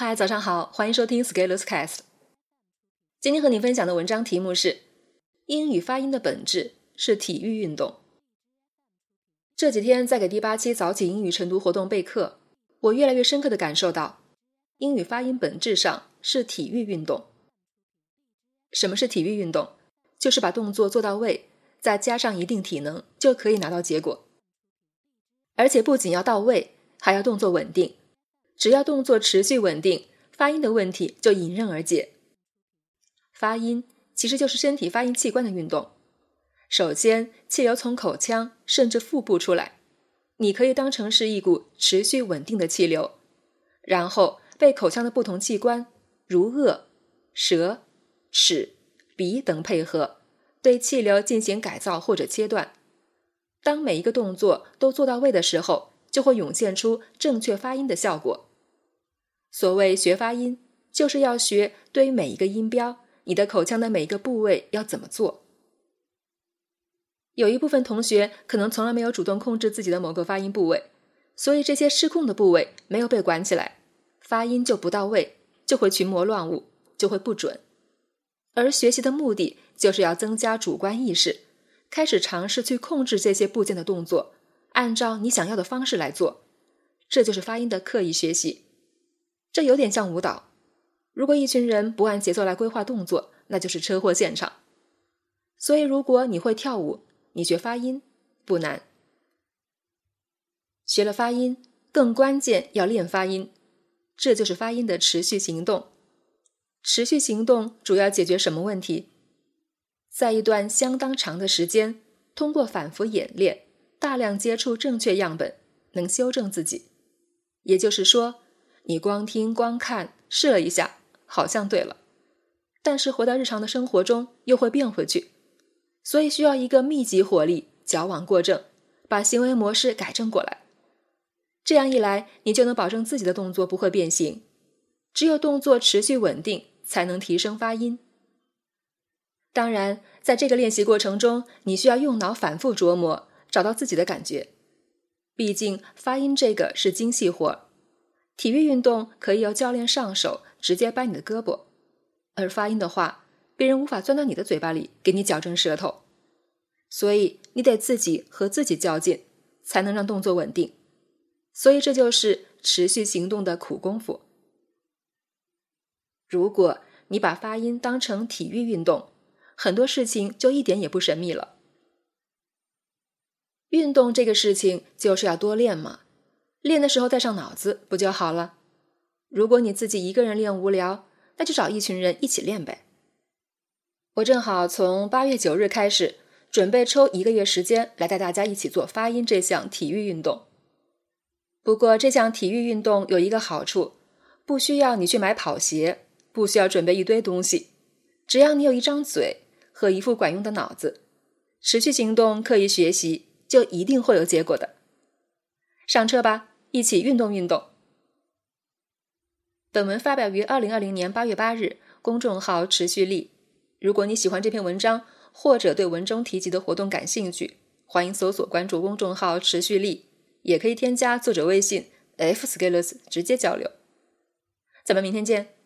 嗨，早上好，欢迎收听 Scaleus Cast。今天和你分享的文章题目是：英语发音的本质是体育运动。这几天在给第八期早起英语晨读活动备课，我越来越深刻的感受到，英语发音本质上是体育运动。什么是体育运动？就是把动作做到位，再加上一定体能，就可以拿到结果。而且不仅要到位，还要动作稳定。只要动作持续稳定，发音的问题就迎刃而解。发音其实就是身体发音器官的运动。首先，气流从口腔甚至腹部出来，你可以当成是一股持续稳定的气流，然后被口腔的不同器官，如颚、舌、齿、鼻等配合，对气流进行改造或者切断。当每一个动作都做到位的时候，就会涌现出正确发音的效果。所谓学发音，就是要学对于每一个音标，你的口腔的每一个部位要怎么做。有一部分同学可能从来没有主动控制自己的某个发音部位，所以这些失控的部位没有被管起来，发音就不到位，就会群魔乱舞，就会不准。而学习的目的就是要增加主观意识，开始尝试去控制这些部件的动作，按照你想要的方式来做，这就是发音的刻意学习。这有点像舞蹈，如果一群人不按节奏来规划动作，那就是车祸现场。所以，如果你会跳舞，你学发音不难。学了发音，更关键要练发音，这就是发音的持续行动。持续行动主要解决什么问题？在一段相当长的时间，通过反复演练，大量接触正确样本，能修正自己。也就是说。你光听光看试了一下，好像对了，但是回到日常的生活中又会变回去，所以需要一个密集火力，矫枉过正，把行为模式改正过来。这样一来，你就能保证自己的动作不会变形。只有动作持续稳定，才能提升发音。当然，在这个练习过程中，你需要用脑反复琢磨，找到自己的感觉。毕竟发音这个是精细活。体育运动可以由教练上手直接掰你的胳膊，而发音的话，别人无法钻到你的嘴巴里给你矫正舌头，所以你得自己和自己较劲，才能让动作稳定。所以这就是持续行动的苦功夫。如果你把发音当成体育运动，很多事情就一点也不神秘了。运动这个事情就是要多练嘛。练的时候带上脑子不就好了？如果你自己一个人练无聊，那就找一群人一起练呗。我正好从八月九日开始，准备抽一个月时间来带大家一起做发音这项体育运动。不过这项体育运动有一个好处，不需要你去买跑鞋，不需要准备一堆东西，只要你有一张嘴和一副管用的脑子，持续行动、刻意学习，就一定会有结果的。上车吧，一起运动运动。本文发表于二零二零年八月八日，公众号持续力。如果你喜欢这篇文章，或者对文中提及的活动感兴趣，欢迎搜索关注公众号持续力，也可以添加作者微信 f_skiles 直接交流。咱们明天见。